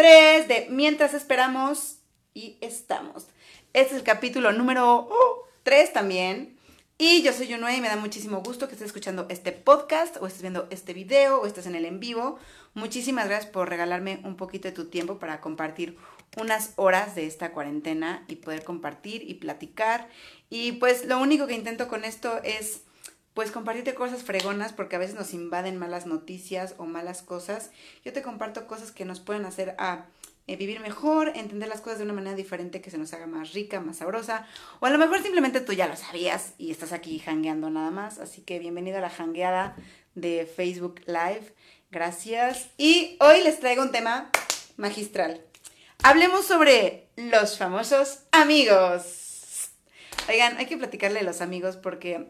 3 de Mientras esperamos y estamos. Este es el capítulo número 3 también. Y yo soy Yunue y me da muchísimo gusto que estés escuchando este podcast o estés viendo este video o estés en el en vivo. Muchísimas gracias por regalarme un poquito de tu tiempo para compartir unas horas de esta cuarentena y poder compartir y platicar. Y pues lo único que intento con esto es pues compartirte cosas fregonas porque a veces nos invaden malas noticias o malas cosas. Yo te comparto cosas que nos pueden hacer a eh, vivir mejor, entender las cosas de una manera diferente que se nos haga más rica, más sabrosa. O a lo mejor simplemente tú ya lo sabías y estás aquí hangueando nada más. Así que bienvenida a la hangueada de Facebook Live. Gracias. Y hoy les traigo un tema magistral. Hablemos sobre los famosos amigos. Oigan, hay que platicarle a los amigos porque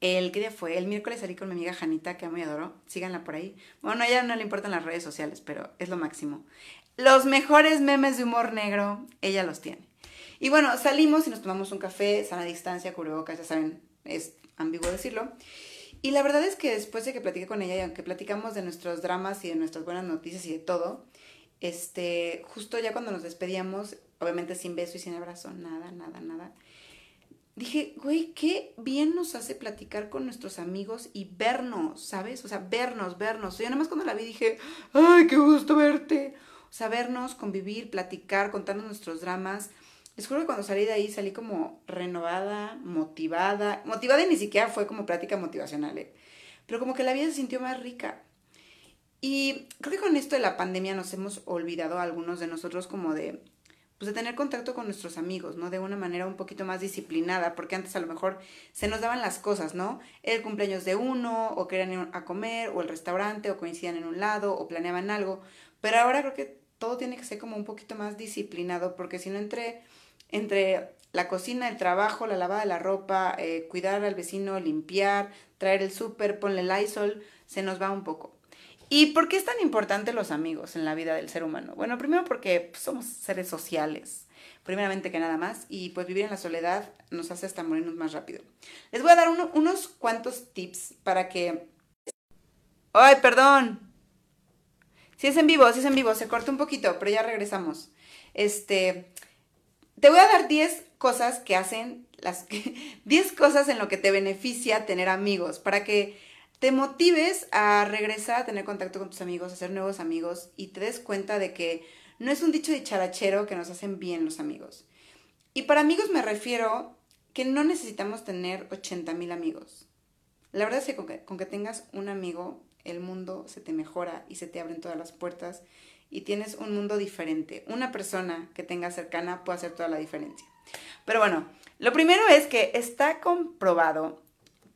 el que día fue, el miércoles salí con mi amiga Janita, que amo y adoro. Síganla por ahí. Bueno, a ella no le importan las redes sociales, pero es lo máximo. Los mejores memes de humor negro, ella los tiene. Y bueno, salimos y nos tomamos un café, sana distancia, cubrebocas, ya saben, es ambiguo decirlo. Y la verdad es que después de que platiqué con ella y aunque platicamos de nuestros dramas y de nuestras buenas noticias y de todo, este, justo ya cuando nos despedíamos, obviamente sin beso y sin abrazo, nada, nada, nada dije, güey, qué bien nos hace platicar con nuestros amigos y vernos, ¿sabes? O sea, vernos, vernos. Yo nada más cuando la vi dije, ay, qué gusto verte. O sea, vernos, convivir, platicar, contarnos nuestros dramas. Les que cuando salí de ahí salí como renovada, motivada. Motivada y ni siquiera fue como plática motivacional, ¿eh? Pero como que la vida se sintió más rica. Y creo que con esto de la pandemia nos hemos olvidado algunos de nosotros como de pues de tener contacto con nuestros amigos, ¿no? De una manera un poquito más disciplinada, porque antes a lo mejor se nos daban las cosas, ¿no? El cumpleaños de uno, o querían ir a comer, o el restaurante, o coincidían en un lado, o planeaban algo, pero ahora creo que todo tiene que ser como un poquito más disciplinado, porque si no entre, entre la cocina, el trabajo, la lavada de la ropa, eh, cuidar al vecino, limpiar, traer el súper, ponle el Lysol, se nos va un poco. ¿Y por qué es tan importante los amigos en la vida del ser humano? Bueno, primero porque somos seres sociales, primeramente que nada más, y pues vivir en la soledad nos hace hasta morirnos más rápido. Les voy a dar unos cuantos tips para que... ¡Ay, perdón! Si es en vivo, si es en vivo, se corta un poquito, pero ya regresamos. Este, te voy a dar 10 cosas que hacen las 10 cosas en lo que te beneficia tener amigos para que te motives a regresar a tener contacto con tus amigos, a hacer nuevos amigos y te des cuenta de que no es un dicho de charachero que nos hacen bien los amigos. Y para amigos me refiero que no necesitamos tener 80 mil amigos. La verdad es que con, que con que tengas un amigo, el mundo se te mejora y se te abren todas las puertas y tienes un mundo diferente. Una persona que tengas cercana puede hacer toda la diferencia. Pero bueno, lo primero es que está comprobado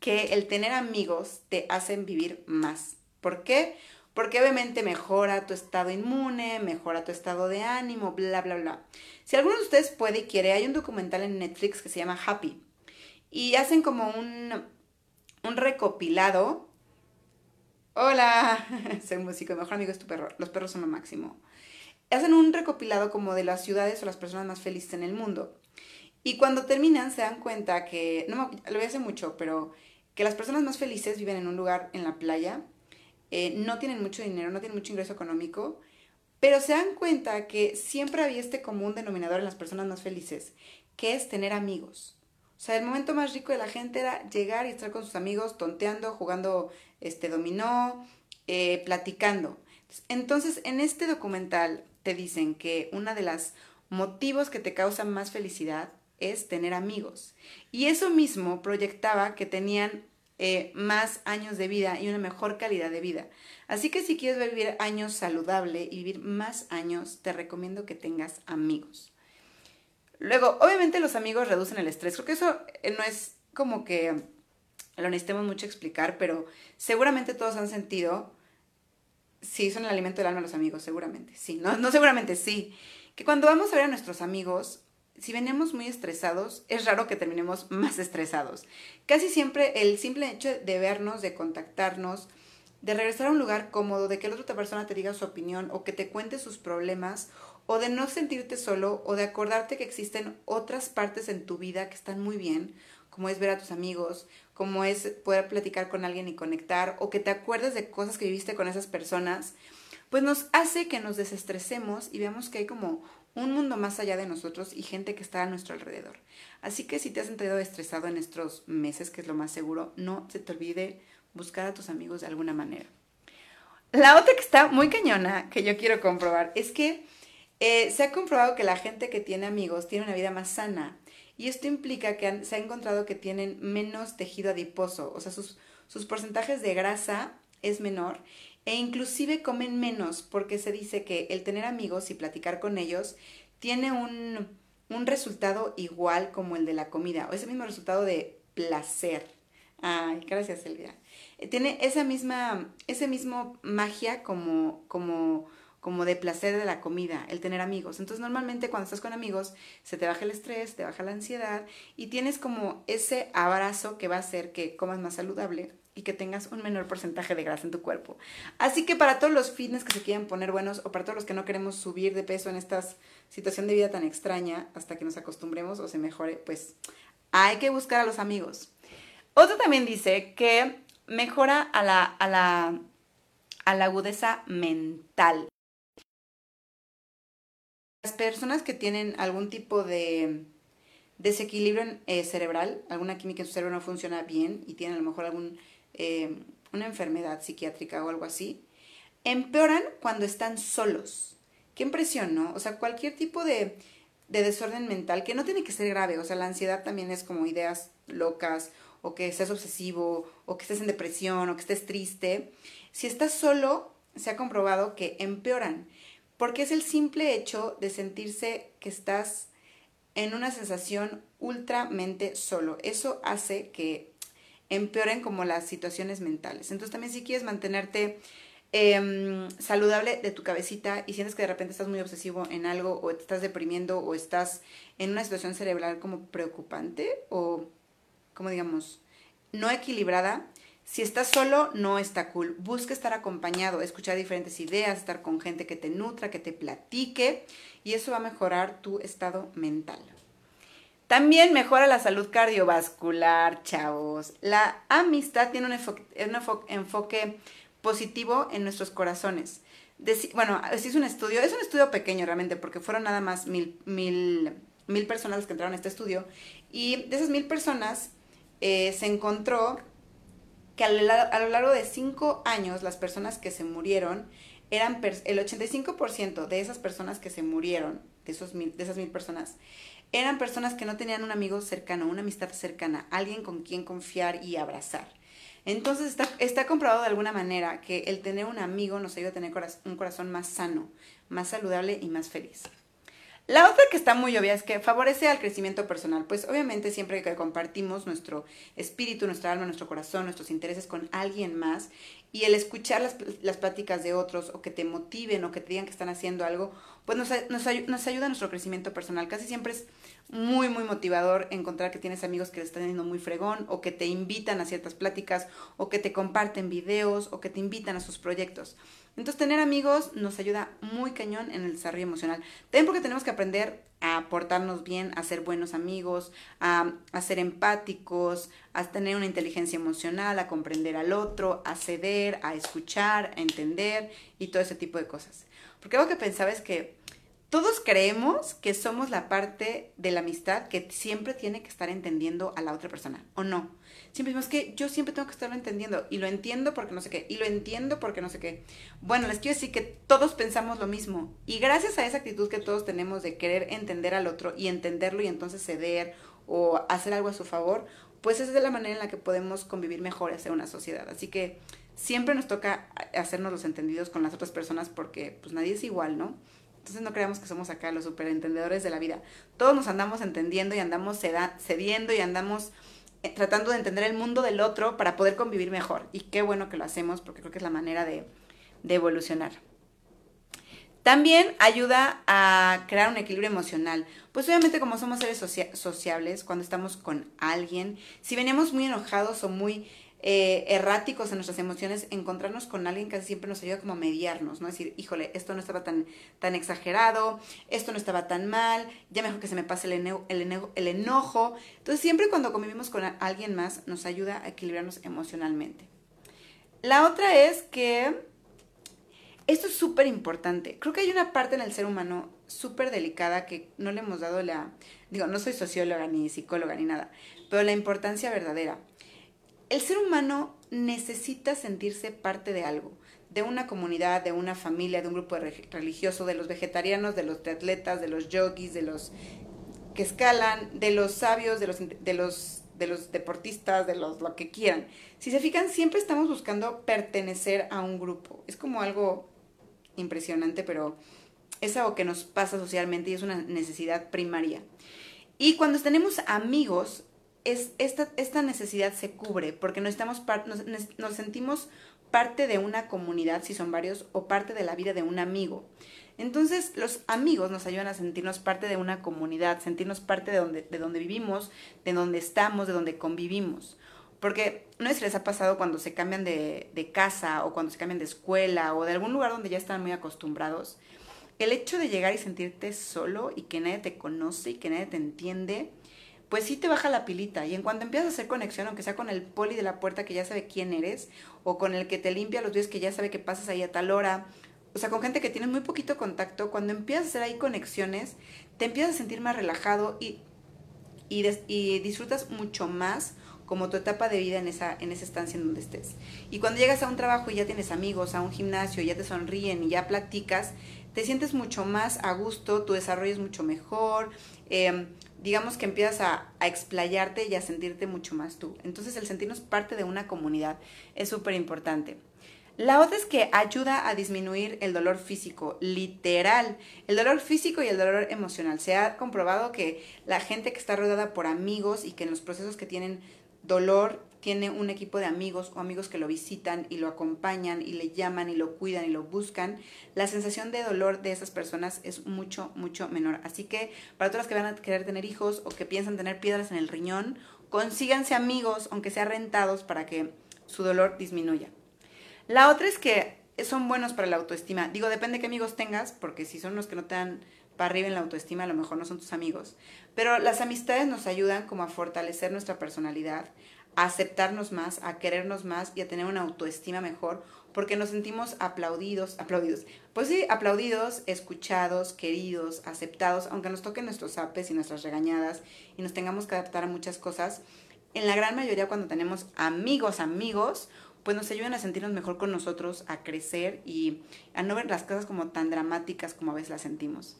que el tener amigos te hacen vivir más. ¿Por qué? Porque obviamente mejora tu estado inmune, mejora tu estado de ánimo, bla, bla, bla. Si alguno de ustedes puede y quiere, hay un documental en Netflix que se llama Happy. Y hacen como un, un recopilado. Hola, soy músico, mejor amigo es tu perro. Los perros son lo máximo. Hacen un recopilado como de las ciudades o las personas más felices en el mundo. Y cuando terminan se dan cuenta que, no lo voy a hacer mucho, pero que las personas más felices viven en un lugar en la playa, eh, no tienen mucho dinero, no tienen mucho ingreso económico, pero se dan cuenta que siempre había este común denominador en las personas más felices, que es tener amigos. O sea, el momento más rico de la gente era llegar y estar con sus amigos, tonteando, jugando este dominó, eh, platicando. Entonces, en este documental te dicen que una de las motivos que te causan más felicidad es tener amigos. Y eso mismo proyectaba que tenían eh, más años de vida y una mejor calidad de vida. Así que si quieres vivir años saludable y vivir más años, te recomiendo que tengas amigos. Luego, obviamente los amigos reducen el estrés. Creo que eso eh, no es como que lo necesitemos mucho explicar, pero seguramente todos han sentido, sí, son el alimento del alma los amigos, seguramente, sí, no, no seguramente, sí, que cuando vamos a ver a nuestros amigos, si venimos muy estresados, es raro que terminemos más estresados. Casi siempre el simple hecho de vernos, de contactarnos, de regresar a un lugar cómodo, de que la otra persona te diga su opinión o que te cuente sus problemas, o de no sentirte solo, o de acordarte que existen otras partes en tu vida que están muy bien, como es ver a tus amigos, como es poder platicar con alguien y conectar, o que te acuerdes de cosas que viviste con esas personas, pues nos hace que nos desestresemos y veamos que hay como un mundo más allá de nosotros y gente que está a nuestro alrededor. Así que si te has sentido estresado en estos meses, que es lo más seguro, no se te olvide buscar a tus amigos de alguna manera. La otra que está muy cañona, que yo quiero comprobar, es que eh, se ha comprobado que la gente que tiene amigos tiene una vida más sana. Y esto implica que se ha encontrado que tienen menos tejido adiposo, o sea, sus, sus porcentajes de grasa es menor e inclusive comen menos porque se dice que el tener amigos y platicar con ellos tiene un, un resultado igual como el de la comida, o ese mismo resultado de placer. Ay, gracias Silvia. Eh, tiene esa misma, ese mismo magia como, como, como de placer de la comida, el tener amigos. Entonces normalmente cuando estás con amigos se te baja el estrés, te baja la ansiedad y tienes como ese abrazo que va a hacer que comas más saludable y que tengas un menor porcentaje de grasa en tu cuerpo. Así que para todos los fitness que se quieren poner buenos o para todos los que no queremos subir de peso en esta situación de vida tan extraña hasta que nos acostumbremos o se mejore, pues hay que buscar a los amigos. Otro también dice que mejora a la, a la, a la agudeza mental. Las personas que tienen algún tipo de desequilibrio eh, cerebral, alguna química en su cerebro no funciona bien y tienen a lo mejor algún eh, una enfermedad psiquiátrica o algo así, empeoran cuando están solos. Qué impresión, ¿no? O sea, cualquier tipo de, de desorden mental, que no tiene que ser grave, o sea, la ansiedad también es como ideas locas, o que seas obsesivo, o que estés en depresión, o que estés triste. Si estás solo, se ha comprobado que empeoran, porque es el simple hecho de sentirse que estás en una sensación ultramente solo. Eso hace que empeoren como las situaciones mentales. Entonces también si quieres mantenerte em, saludable de tu cabecita y sientes que de repente estás muy obsesivo en algo o te estás deprimiendo o estás en una situación cerebral como preocupante o como digamos no equilibrada, si estás solo, no está cool. Busca estar acompañado, escuchar diferentes ideas, estar con gente que te nutra, que te platique, y eso va a mejorar tu estado mental. También mejora la salud cardiovascular, chavos. La amistad tiene un, enfoque, positivo en nuestros corazones. bueno, es un estudio, es un estudio pequeño realmente, porque fueron nada más mil, mil, mil personas las que entraron a este estudio. Y de esas mil personas eh, se encontró que a lo, largo de cinco años las personas que se murieron eran el 85% de esas personas que se murieron, de, esos mil, de esas mil personas, eran personas que no tenían un amigo cercano, una amistad cercana, alguien con quien confiar y abrazar. Entonces está, está comprobado de alguna manera que el tener un amigo nos ayuda a tener un corazón más sano, más saludable y más feliz. La otra que está muy obvia es que favorece al crecimiento personal, pues obviamente siempre que compartimos nuestro espíritu, nuestra alma, nuestro corazón, nuestros intereses con alguien más y el escuchar las, las pláticas de otros o que te motiven o que te digan que están haciendo algo, pues nos, nos, ayuda a nuestro crecimiento personal. Casi siempre es muy, muy motivador encontrar que tienes amigos que te están yendo muy fregón o que te invitan a ciertas pláticas o que te comparten videos o que te invitan a sus proyectos. Entonces, tener amigos nos ayuda muy cañón en el desarrollo emocional. También porque tenemos que aprender a portarnos bien, a ser buenos amigos, a, ser empáticos, a tener una inteligencia emocional, a comprender al otro, a ceder, a escuchar, a entender y todo ese tipo de cosas. Porque algo que pensaba es que todos creemos que somos la parte de la amistad que siempre tiene que estar entendiendo a la otra persona, ¿o no? Siempre decimos que yo siempre tengo que estarlo entendiendo y lo entiendo porque no sé qué, y lo entiendo porque no sé qué. Bueno, les quiero decir que todos pensamos lo mismo y gracias a esa actitud que todos tenemos de querer entender al otro y entenderlo y entonces ceder o hacer algo a su favor, pues es de la manera en la que podemos convivir mejor y hacer una sociedad. Así que siempre nos toca hacernos los entendidos con las otras personas porque pues nadie es igual, ¿no? Entonces no creamos que somos acá los superentendedores de la vida. Todos nos andamos entendiendo y andamos cediendo y andamos eh, tratando de entender el mundo del otro para poder convivir mejor. Y qué bueno que lo hacemos porque creo que es la manera de, de evolucionar. También ayuda a crear un equilibrio emocional. Pues obviamente como somos seres sociables, cuando estamos con alguien, si venimos muy enojados o muy eh, erráticos en nuestras emociones, encontrarnos con alguien casi siempre nos ayuda como a mediarnos, ¿no? Decir, híjole, esto no estaba tan, tan exagerado, esto no estaba tan mal, ya mejor que se me pase el, el, el enojo. Entonces siempre cuando convivimos con alguien más nos ayuda a equilibrarnos emocionalmente. La otra es que esto es súper importante. Creo que hay una parte en el ser humano súper delicada que no le hemos dado la... Digo, no soy socióloga ni psicóloga ni nada, pero la importancia verdadera. El ser humano necesita sentirse parte de algo, de una comunidad, de una familia, de un grupo religioso, de los vegetarianos, de los atletas, de los yogis, de los que escalan, de los sabios, de los, de los, de los deportistas, de los lo que quieran. Si se fijan, siempre estamos buscando pertenecer a un grupo. Es como algo impresionante, pero es algo que nos pasa socialmente y es una necesidad primaria. Y cuando tenemos amigos, es, esta, esta necesidad se cubre porque nos, estamos nos, nos sentimos parte de una comunidad, si son varios, o parte de la vida de un amigo. Entonces, los amigos nos ayudan a sentirnos parte de una comunidad, sentirnos parte de donde, de donde vivimos, de donde estamos, de donde convivimos. Porque no es si les ha pasado cuando se cambian de, de, casa o cuando se cambian de escuela o de algún lugar donde ya están muy acostumbrados. El hecho de llegar y sentirte solo y que nadie te conoce y que nadie te entiende, pues sí te baja la pilita. Y en cuanto empiezas a hacer conexión, aunque sea con el poli de la puerta que ya sabe quién eres, o con el que te limpia los días que ya sabe que pasas ahí a tal hora, o sea, con gente que tienes muy poquito contacto, cuando empiezas a hacer ahí conexiones, te empiezas a sentir más relajado y, y, disfrutas mucho más como tu etapa de vida en esa, en esa estancia en donde estés. Y cuando llegas a un trabajo y ya tienes amigos, a un gimnasio, y ya te sonríen y ya platicas, te sientes mucho más a gusto, tu desarrollo es mucho mejor, em, digamos que empiezas a, a, explayarte y a sentirte mucho más tú. Entonces el sentirnos parte de una comunidad es súper importante. La otra es que ayuda a disminuir el dolor físico, literal, el dolor físico y el dolor emocional. Se ha comprobado que la gente que está rodeada por amigos y que en los procesos que tienen dolor tiene un equipo de amigos o amigos que lo visitan y lo acompañan y le llaman y lo cuidan y lo buscan, la sensación de dolor de esas personas es mucho, mucho menor. Así que para todas las que van a querer tener hijos o que piensan tener piedras en el riñón, consíganse amigos, aunque sean rentados, para que su dolor disminuya. La otra es que son buenos para la autoestima. Digo, depende de qué amigos tengas, porque si son los que no te dan para arriba en la autoestima, a lo mejor no son tus amigos. Pero las amistades nos ayudan como a fortalecer nuestra personalidad, a aceptarnos más, a querernos más y a tener una autoestima mejor, porque nos sentimos aplaudidos, aplaudidos. Pues sí, aplaudidos, escuchados, queridos, aceptados, aunque nos toquen nuestros apes y nuestras regañadas y nos tengamos que adaptar a muchas cosas. En la gran mayoría cuando tenemos amigos, amigos, pues nos ayudan a sentirnos mejor con nosotros, a crecer y a no ver las cosas como tan dramáticas como a veces las sentimos.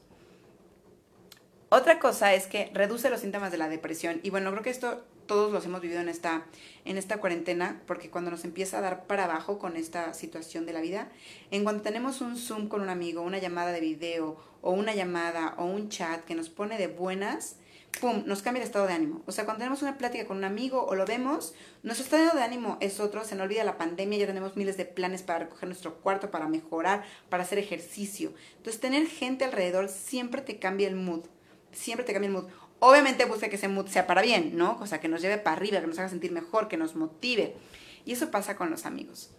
Otra cosa es que reduce los síntomas de la depresión. Y bueno, creo que esto todos los hemos vivido en esta, en esta cuarentena, porque cuando nos empieza a dar para abajo con esta situación de la vida, en cuanto tenemos un Zoom con un amigo, una llamada de video, o una llamada, o un chat que nos pone de buenas, ¡pum!, nos cambia el estado de ánimo. O sea, cuando tenemos una plática con un amigo o lo vemos, nuestro estado de ánimo es otro, se nos olvida la pandemia, ya tenemos miles de planes para recoger nuestro cuarto, para mejorar, para hacer ejercicio. Entonces, tener gente alrededor siempre te cambia el mood, siempre te cambia el mood. Obviamente busca que ese mood sea para bien, ¿no? O sea, que nos lleve para arriba, que nos haga sentir mejor, que nos motive. Y eso pasa con los amigos.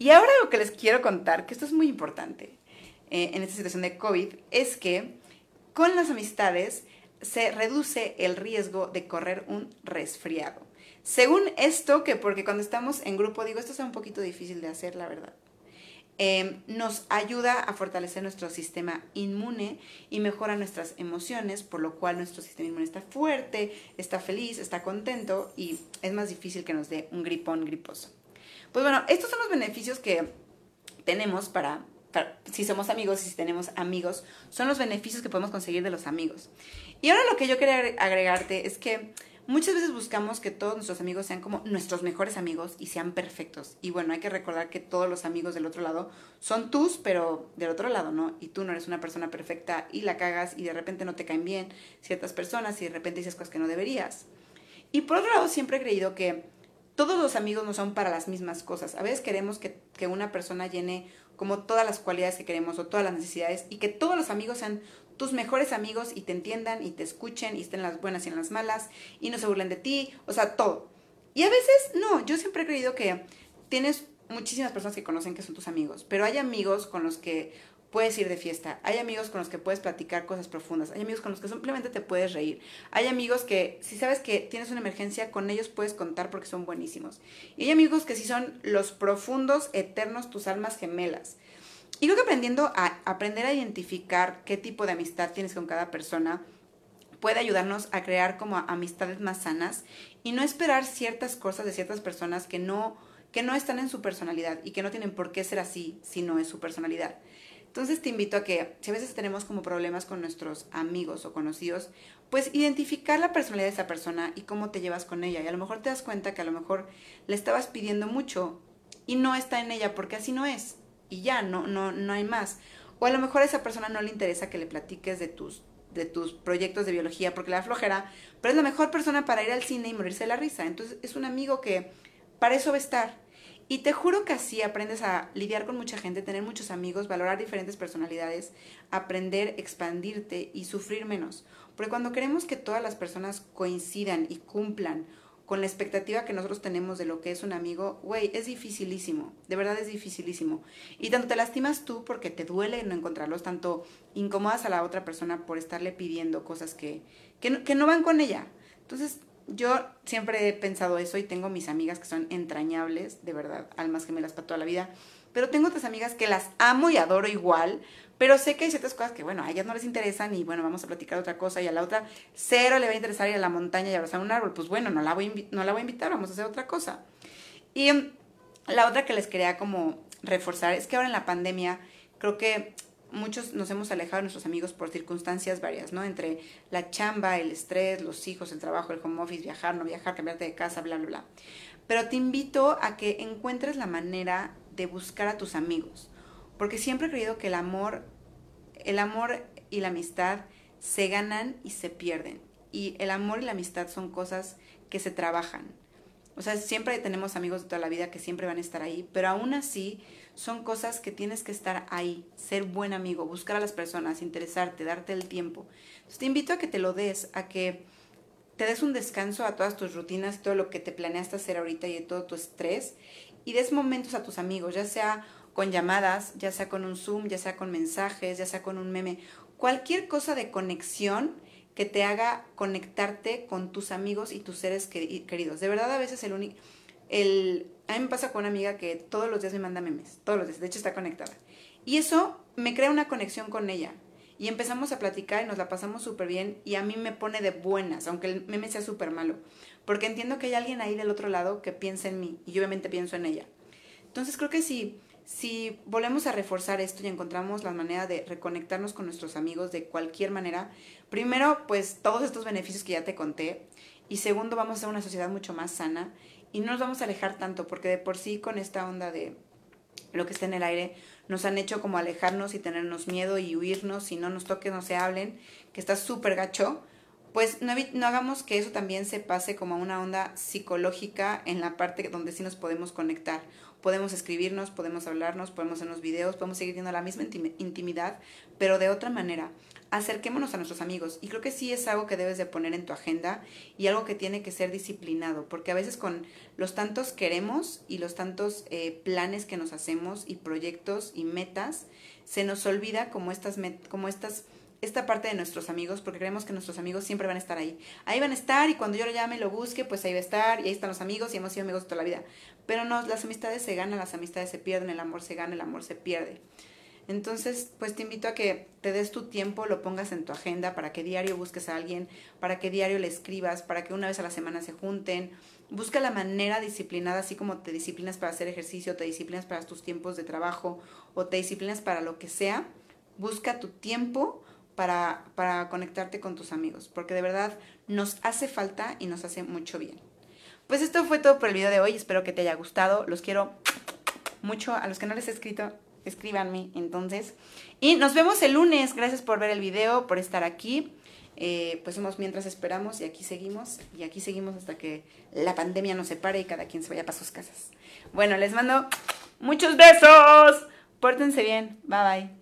Y ahora lo que les quiero contar, que esto es muy importante eh, en esta situación de COVID, es que con las amistades se reduce el riesgo de correr un resfriado. Según esto, que porque cuando estamos en grupo, digo, esto es un poquito difícil de hacer, la verdad. Em, nos ayuda a fortalecer nuestro sistema inmune y mejora nuestras emociones, por lo cual nuestro sistema inmune está fuerte, está feliz, está contento y es más difícil que nos dé un gripón griposo. Pues bueno, estos son los beneficios que tenemos para si somos amigos y si tenemos amigos, son los beneficios que podemos conseguir de los amigos. Y ahora lo que yo quería agregarte es que muchas veces buscamos que todos nuestros amigos sean como nuestros mejores amigos y sean perfectos. Y bueno, hay que recordar que todos los amigos del otro lado son tus, pero del otro lado, ¿no? Y tú no eres una persona perfecta y la cagas y de repente no te caen bien ciertas personas y de repente dices cosas que no deberías. Y por otro lado, siempre he creído que todos los amigos no son para las mismas cosas. A veces queremos que, que una persona llene como todas las cualidades que queremos o todas las necesidades y que todos los amigos sean tus mejores amigos y te entiendan y te escuchen y estén las buenas y en las malas y no se burlen de ti, o sea, todo. Y a veces no, yo siempre he creído que tienes muchísimas personas que conocen que son tus amigos, pero hay amigos con los que puedes ir de fiesta, hay amigos con los que puedes platicar cosas profundas, hay amigos con los que simplemente te puedes reír, hay amigos que si sabes que tienes una emergencia, con ellos puedes contar porque son buenísimos. Y hay amigos que sí son los profundos, eternos, tus almas gemelas. Y creo que aprendiendo a aprender a identificar qué tipo de amistad tienes con cada persona puede ayudarnos a crear como amistades más sanas y no esperar ciertas cosas de ciertas personas que no, que no están en su personalidad y que no tienen por qué ser así si no es su personalidad. Entonces te invito a que si a veces tenemos como problemas con nuestros amigos o conocidos, pues identificar la personalidad de esa persona y cómo te llevas con ella. Y a lo mejor te das cuenta que a lo mejor le estabas pidiendo mucho y no está en ella porque así no es. Y ya, no, no, no hay más. O a lo mejor a esa persona no le interesa que le platiques de tus, de tus proyectos de biología porque la flojera, pero es la mejor persona para ir al cine y morirse de la risa. Entonces es un amigo que para eso va a estar y te juro que así aprendes a lidiar con mucha gente, tener muchos amigos, valorar diferentes personalidades, aprender, expandirte y sufrir menos. Porque cuando queremos que todas las personas coincidan y cumplan con la expectativa que nosotros tenemos de lo que es un amigo, güey, es dificilísimo, de verdad es dificilísimo. Y tanto te lastimas tú porque te duele no encontrarlos, tanto incomodas a la otra persona por estarle pidiendo cosas que, que, no, que no van con ella. Entonces, yo siempre he pensado eso y tengo mis amigas que son entrañables, de verdad, almas gemelas para toda la vida. Pero tengo otras amigas que las amo y adoro igual, pero sé que hay ciertas cosas que, bueno, a ellas no les interesan y bueno, vamos a platicar otra cosa y a la otra cero le va a interesar ir a la montaña y abrazar un árbol. Pues bueno, no la voy no la voy a invitar, vamos a hacer otra cosa. Y la otra que les quería como reforzar es que ahora en la pandemia creo que muchos nos hemos alejado de nuestros amigos por circunstancias varias, ¿no? Entre la chamba, el estrés, los hijos, el trabajo, el home office, viajar, no viajar, cambiarte de casa, bla, bla, bla. Pero te invito a que encuentres la manera de buscar a tus amigos, porque siempre he creído que el amor, el amor y la amistad se ganan y se pierden. Y el amor y la amistad son cosas que se trabajan. O sea, siempre tenemos amigos de toda la vida que siempre van a estar ahí, pero aún así son cosas que tienes que estar ahí, ser buen amigo, buscar a las personas, interesarte, darte el tiempo. Entonces te invito a que te lo des, a que te des un descanso a todas tus rutinas, todo lo que te planeaste hacer ahorita y de todo tu estrés y des momentos a tus amigos, ya sea con llamadas, ya sea con un Zoom, ya sea con mensajes, ya sea con un meme, cualquier cosa de conexión que te haga conectarte con tus amigos y tus seres queridos. De verdad, a veces el único el, a mí me pasa con una amiga que todos los días me manda memes, todos los días, de hecho está conectada. Y eso me crea una conexión con ella. Y empezamos a platicar y nos la pasamos súper bien y a mí me pone de buenas, aunque el meme sea súper malo. Porque entiendo que hay alguien ahí del otro lado que piensa en mí y yo obviamente pienso en ella. Entonces creo que si, si volvemos a reforzar esto y encontramos la manera de reconectarnos con nuestros amigos de cualquier manera, primero pues todos estos beneficios que ya te conté y segundo vamos a ser una sociedad mucho más sana y no nos vamos a alejar tanto, porque de por sí con esta onda de lo que está en el aire, nos han hecho como alejarnos y tenernos miedo y huirnos, si no nos toquen, no se hablen, que está súper gacho, pues no, no, hagamos que eso también se pase como una onda psicológica en la parte donde sí nos podemos conectar. Podemos escribirnos, podemos hablarnos, podemos hacernos videos, podemos seguir teniendo la misma intimidad, pero de otra manera acerquémonos a nuestros amigos. Y creo que sí es algo que debes de poner en tu agenda y algo que tiene que ser disciplinado, porque a veces con los tantos queremos y los tantos eh, planes que nos hacemos y proyectos y metas, se nos olvida como estas, como estas, esta parte de nuestros amigos, porque creemos que nuestros amigos siempre van a estar ahí. Ahí van a estar y cuando yo lo llame, lo busque, pues ahí va a estar y ahí están los amigos y hemos sido amigos toda la vida. Pero no, las amistades se ganan, las amistades se pierden, el amor se gana, el amor se pierde. Entonces, pues te invito a que te des tu tiempo, lo pongas en tu agenda para que diario busques a alguien, para que diario le escribas, para que una vez a la semana se junten. Busca la manera disciplinada, así como te disciplinas para hacer ejercicio, te disciplinas para tus tiempos de trabajo o te disciplinas para lo que sea. Busca tu tiempo para, conectarte con tus amigos, porque de verdad nos hace falta y nos hace mucho bien. Pues esto fue todo por el video de hoy, espero que te haya gustado, los quiero mucho, a los que no les he escrito, escríbanme entonces. Y nos vemos el lunes. Gracias por ver el video, por estar aquí. Eh, pues somos mientras esperamos y aquí seguimos. Y aquí seguimos hasta que la pandemia nos separe y cada quien se vaya para sus casas. Bueno, les mando muchos besos. Pórtense bien. Bye bye.